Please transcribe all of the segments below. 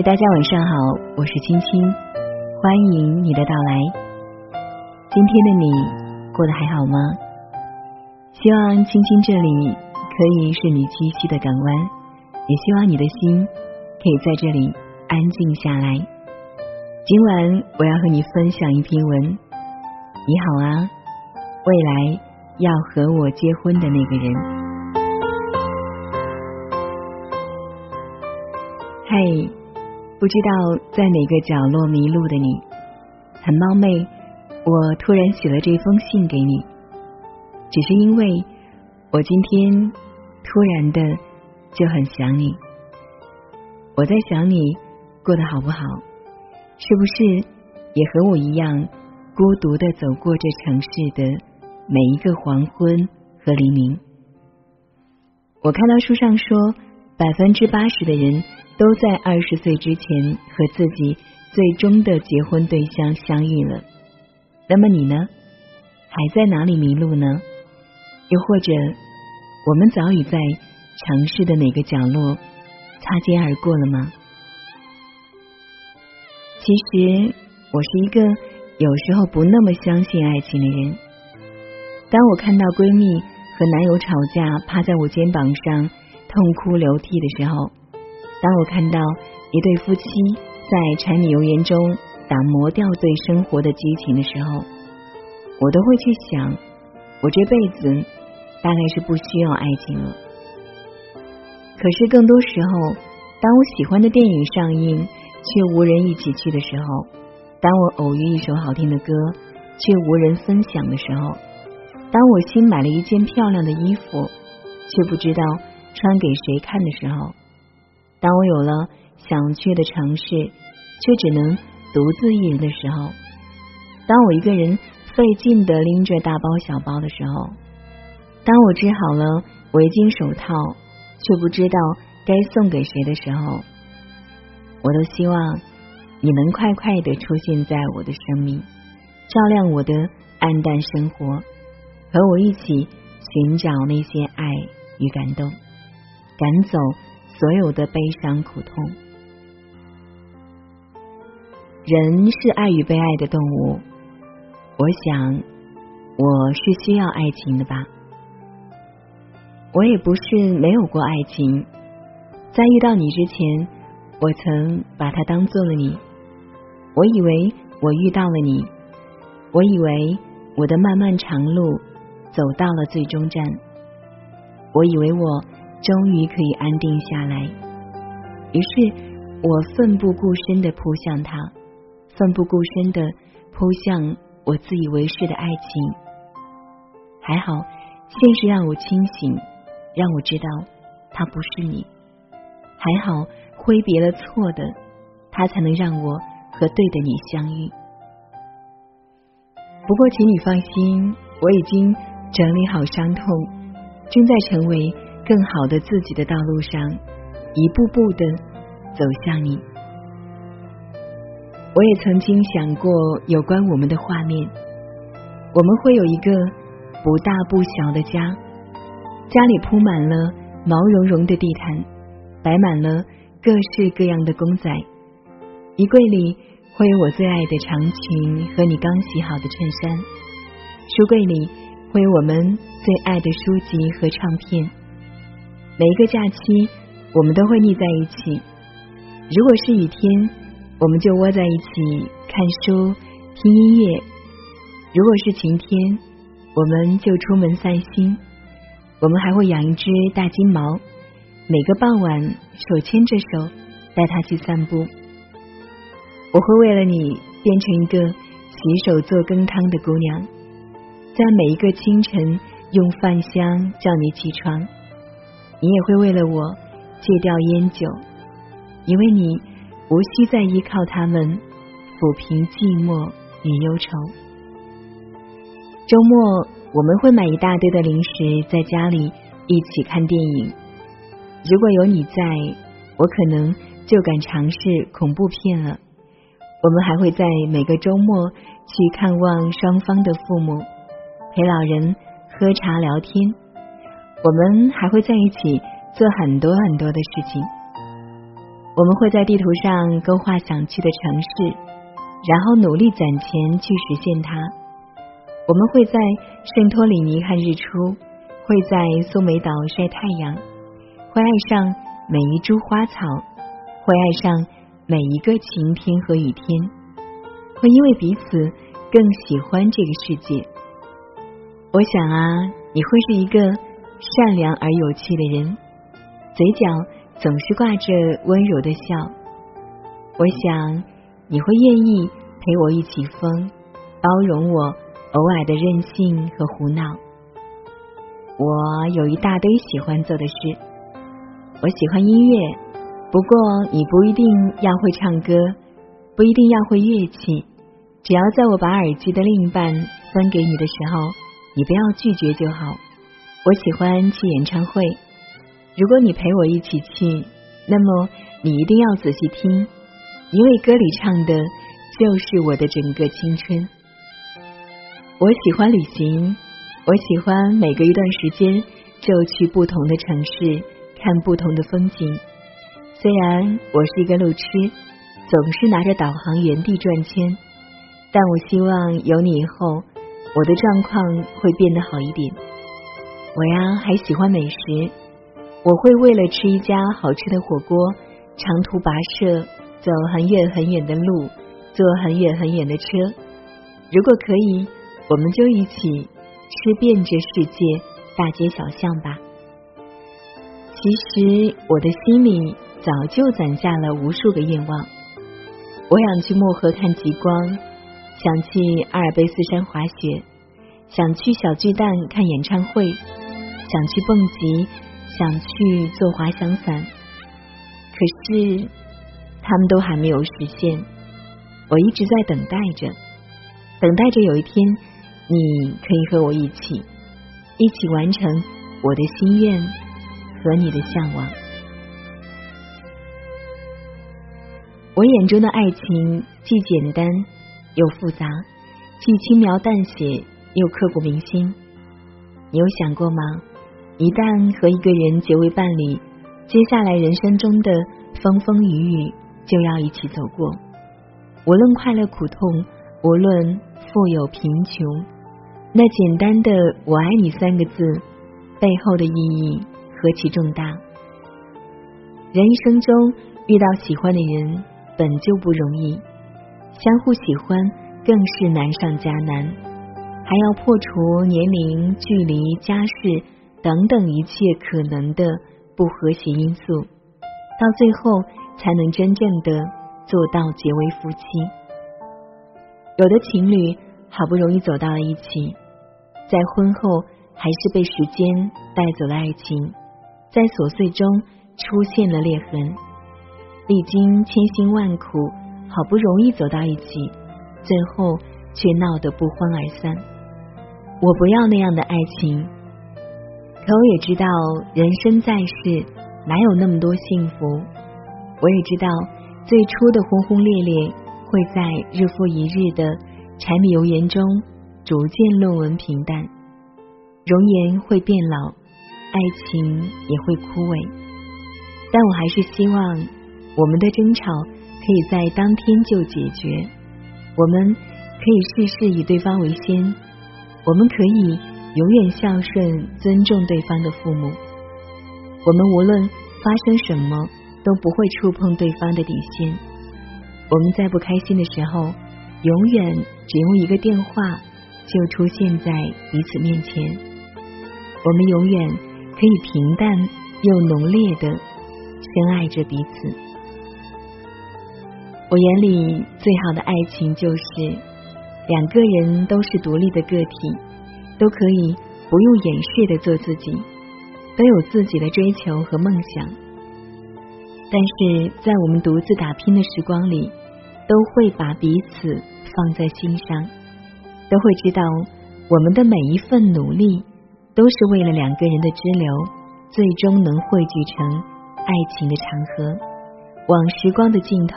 嗨，大家晚上好，我是青青，欢迎你的到来。今天的你过得还好吗？希望青青这里可以是你栖息的港湾，也希望你的心可以在这里安静下来。今晚我要和你分享一篇文。你好啊，未来要和我结婚的那个人。嘿。不知道在哪个角落迷路的你，很冒昧，我突然写了这封信给你，只是因为我今天突然的就很想你。我在想你过得好不好，是不是也和我一样孤独的走过这城市的每一个黄昏和黎明？我看到书上说，百分之八十的人。都在二十岁之前和自己最终的结婚对象相遇了。那么你呢？还在哪里迷路呢？又或者，我们早已在城市的哪个角落擦肩而过了吗？其实，我是一个有时候不那么相信爱情的人。当我看到闺蜜和男友吵架，趴在我肩膀上痛哭流涕的时候，当我看到一对夫妻在柴米油盐中打磨掉对生活的激情的时候，我都会去想，我这辈子大概是不需要爱情了。可是更多时候，当我喜欢的电影上映却无人一起去的时候，当我偶遇一首好听的歌却无人分享的时候，当我新买了一件漂亮的衣服却不知道穿给谁看的时候。当我有了想去的城市，却只能独自一人的时候；当我一个人费劲的拎着大包小包的时候；当我织好了围巾手套，却不知道该送给谁的时候，我都希望你能快快的出现在我的生命，照亮我的暗淡生活，和我一起寻找那些爱与感动，赶走。所有的悲伤苦痛，人是爱与被爱的动物。我想，我是需要爱情的吧。我也不是没有过爱情，在遇到你之前，我曾把它当做了你。我以为我遇到了你，我以为我的漫漫长路走到了最终站，我以为我。终于可以安定下来，于是我奋不顾身的扑向他，奋不顾身的扑向我自以为是的爱情。还好，现实让我清醒，让我知道他不是你。还好，挥别了错的，他才能让我和对的你相遇。不过，请你放心，我已经整理好伤痛，正在成为。更好的自己的道路上，一步步的走向你。我也曾经想过有关我们的画面，我们会有一个不大不小的家，家里铺满了毛茸茸的地毯，摆满了各式各样的公仔，衣柜里会有我最爱的长裙和你刚洗好的衬衫，书柜里会有我们最爱的书籍和唱片。每一个假期，我们都会腻在一起。如果是雨天，我们就窝在一起看书、听音乐；如果是晴天，我们就出门散心。我们还会养一只大金毛，每个傍晚手牵着手带它去散步。我会为了你变成一个洗手做羹汤的姑娘，在每一个清晨用饭香叫你起床。你也会为了我戒掉烟酒，因为你无需再依靠他们抚平寂寞与忧愁。周末我们会买一大堆的零食，在家里一起看电影。如果有你在，我可能就敢尝试恐怖片了。我们还会在每个周末去看望双方的父母，陪老人喝茶聊天。我们还会在一起做很多很多的事情。我们会在地图上勾画想去的城市，然后努力攒钱去实现它。我们会在圣托里尼看日出，会在苏梅岛晒太阳，会爱上每一株花草，会爱上每一个晴天和雨天，会因为彼此更喜欢这个世界。我想啊，你会是一个善良而有趣的人，嘴角。总是挂着温柔的笑，我想你会愿意陪我一起疯，包容我偶尔的任性和胡闹。我有一大堆喜欢做的事，我喜欢音乐，不过你不一定要会唱歌，不一定要会乐器，只要在我把耳机的另一半分给你的时候，你不要拒绝就好。我喜欢去演唱会。如果你陪我一起去，那么你一定要仔细听，因为歌里唱的就是我的整个青春。我喜欢旅行，我喜欢每隔一段时间就去不同的城市看不同的风景。虽然我是一个路痴，总是拿着导航原地转圈，但我希望有你以后，我的状况会变得好一点。我呀，还喜欢美食。我会为了吃一家好吃的火锅，长途跋涉，走很远很远的路，坐很远很远的车。如果可以，我们就一起吃遍这世界大街小巷吧。其实我的心里早就攒下了无数个愿望。我想去漠河看极光，想去阿尔卑斯山滑雪，想去小巨蛋看演唱会，想去蹦极。想去做滑翔伞，可是他们都还没有实现。我一直在等待着，等待着有一天你可以和我一起，一起完成我的心愿和你的向往。我眼中的爱情既简单又复杂，既轻描淡写又刻骨铭心。你有想过吗？一旦和一个人结为伴侣，接下来人生中的风风雨雨就要一起走过。无论快乐苦痛，无论富有贫穷，那简单的“我爱你”三个字背后的意义何其重大！人一生中遇到喜欢的人本就不容易，相互喜欢更是难上加难，还要破除年龄、距离、家世。等等一切可能的不和谐因素，到最后才能真正的做到结为夫妻。有的情侣好不容易走到了一起，在婚后还是被时间带走了爱情，在琐碎中出现了裂痕，历经千辛万苦，好不容易走到一起，最后却闹得不欢而散。我不要那样的爱情。可我也知道，人生在世哪有那么多幸福？我也知道，最初的轰轰烈烈会在日复一日的柴米油盐中逐渐论文平淡，容颜会变老，爱情也会枯萎。但我还是希望，我们的争吵可以在当天就解决，我们可以事事以对方为先，我们可以。永远孝顺、尊重对方的父母。我们无论发生什么，都不会触碰对方的底线。我们在不开心的时候，永远只用一个电话就出现在彼此面前。我们永远可以平淡又浓烈的深爱着彼此。我眼里最好的爱情就是两个人都是独立的个体。都可以不用掩饰的做自己，都有自己的追求和梦想。但是在我们独自打拼的时光里，都会把彼此放在心上，都会知道我们的每一份努力都是为了两个人的支流，最终能汇聚成爱情的长河，往时光的尽头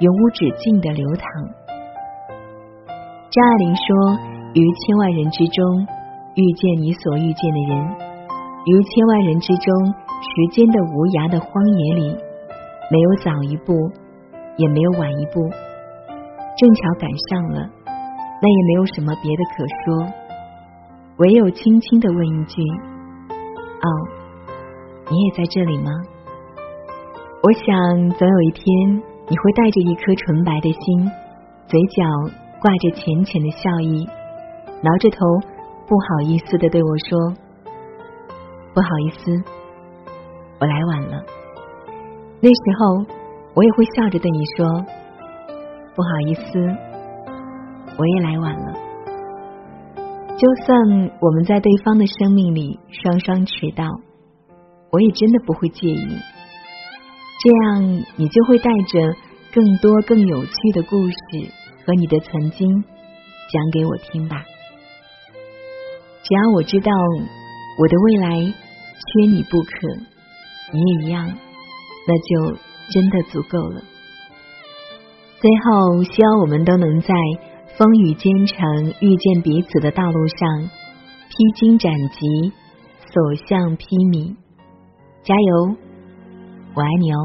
永无止境的流淌。张爱玲说。于千万人之中遇见你所遇见的人，于千万人之中时间的无涯的荒野里，没有早一步，也没有晚一步，正巧赶上了，那也没有什么别的可说，唯有轻轻的问一句：“哦，你也在这里吗？”我想，总有一天你会带着一颗纯白的心，嘴角挂着浅浅的笑意，挠着头，不好意思的对我说：“不好意思，我来晚了。”那时候，我也会笑着对你说：“不好意思，我也来晚了。”就算我们在对方的生命里双双迟到，我也真的不会介意。这样，你就会带着更多更有趣的故事和你的曾经讲给我听吧。只要我知道我的未来缺你不可，你也一样。那就真的足够了。最后，希望我们都能在风雨兼程、遇见彼此的道路上披荆斩棘、所向披靡。加油，我爱你哦！